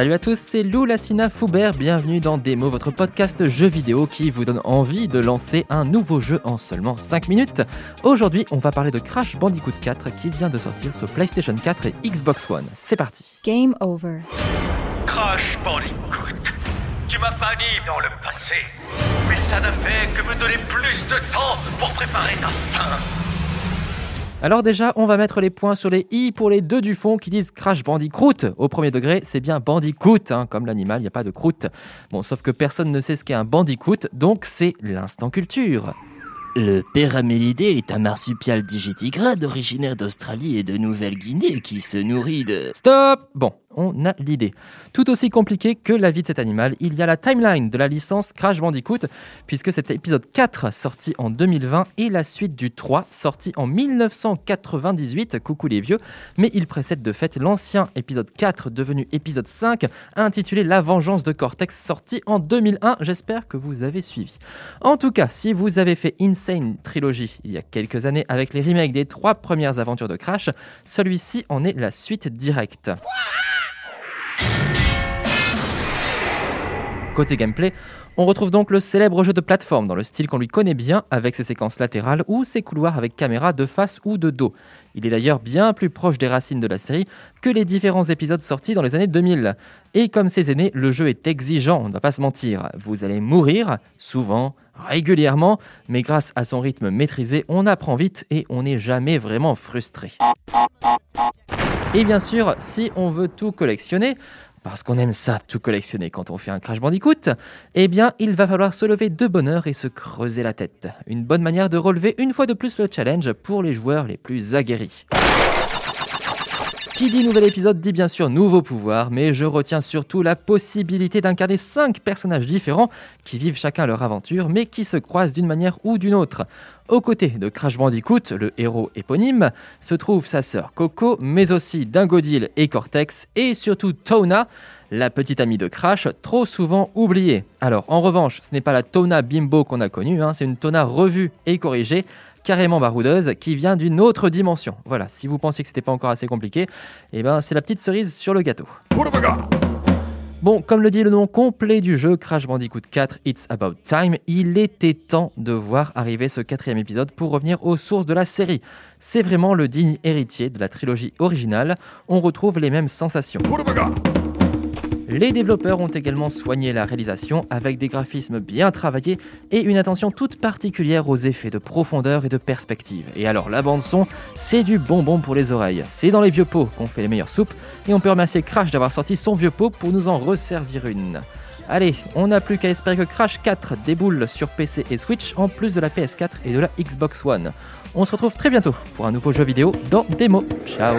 Salut à tous, c'est Lou Lassina Foubert, bienvenue dans Démo, votre podcast jeu vidéo qui vous donne envie de lancer un nouveau jeu en seulement 5 minutes. Aujourd'hui, on va parler de Crash Bandicoot 4 qui vient de sortir sur PlayStation 4 et Xbox One. C'est parti. Game over. Crash Bandicoot, tu m'as banni dans le passé, mais ça ne fait que me donner plus de temps pour préparer ta fin. Alors déjà, on va mettre les points sur les i pour les deux du fond qui disent Crash Bandicoot. Au premier degré, c'est bien Bandicoot, hein, comme l'animal, il n'y a pas de croûte. Bon, sauf que personne ne sait ce qu'est un Bandicoot, donc c'est l'instant culture. Le Péramélidé est un marsupial digitigrade originaire d'Australie et de Nouvelle-Guinée qui se nourrit de... Stop Bon, on a l'idée. Tout aussi compliqué que la vie de cet animal, il y a la timeline de la licence Crash Bandicoot, puisque c'est épisode 4 sorti en 2020 et la suite du 3 sorti en 1998, coucou les vieux, mais il précède de fait l'ancien épisode 4 devenu épisode 5, intitulé La vengeance de Cortex, sorti en 2001, j'espère que vous avez suivi. En tout cas, si vous avez fait Insane Trilogy il y a quelques années avec les remakes des trois premières aventures de Crash, celui-ci en est la suite directe. Côté gameplay, on retrouve donc le célèbre jeu de plateforme dans le style qu'on lui connaît bien avec ses séquences latérales ou ses couloirs avec caméra de face ou de dos. Il est d'ailleurs bien plus proche des racines de la série que les différents épisodes sortis dans les années 2000. Et comme ces aînés, le jeu est exigeant, on ne va pas se mentir. Vous allez mourir, souvent, régulièrement, mais grâce à son rythme maîtrisé, on apprend vite et on n'est jamais vraiment frustré. Et bien sûr, si on veut tout collectionner, parce qu'on aime ça, tout collectionner quand on fait un Crash Bandicoot, eh bien, il va falloir se lever de bonne heure et se creuser la tête. Une bonne manière de relever une fois de plus le challenge pour les joueurs les plus aguerris. Qui dit nouvel épisode dit bien sûr nouveau pouvoir, mais je retiens surtout la possibilité d'incarner 5 personnages différents qui vivent chacun leur aventure, mais qui se croisent d'une manière ou d'une autre. Aux côtés de Crash Bandicoot, le héros éponyme, se trouve sa sœur Coco, mais aussi Dingodil et Cortex, et surtout Tona, la petite amie de Crash, trop souvent oubliée. Alors en revanche, ce n'est pas la Tona Bimbo qu'on a connue, hein, c'est une Tona revue et corrigée, carrément baroudeuse, qui vient d'une autre dimension. Voilà, si vous pensiez que c'était pas encore assez compliqué, eh ben c'est la petite cerise sur le gâteau. Bon, comme le dit le nom complet du jeu, Crash Bandicoot 4 It's About Time, il était temps de voir arriver ce quatrième épisode pour revenir aux sources de la série. C'est vraiment le digne héritier de la trilogie originale, on retrouve les mêmes sensations. Les développeurs ont également soigné la réalisation avec des graphismes bien travaillés et une attention toute particulière aux effets de profondeur et de perspective. Et alors la bande son, c'est du bonbon pour les oreilles. C'est dans les vieux pots qu'on fait les meilleures soupes et on peut remercier Crash d'avoir sorti son vieux pot pour nous en resservir une. Allez, on n'a plus qu'à espérer que Crash 4 déboule sur PC et Switch en plus de la PS4 et de la Xbox One. On se retrouve très bientôt pour un nouveau jeu vidéo dans Démo. Ciao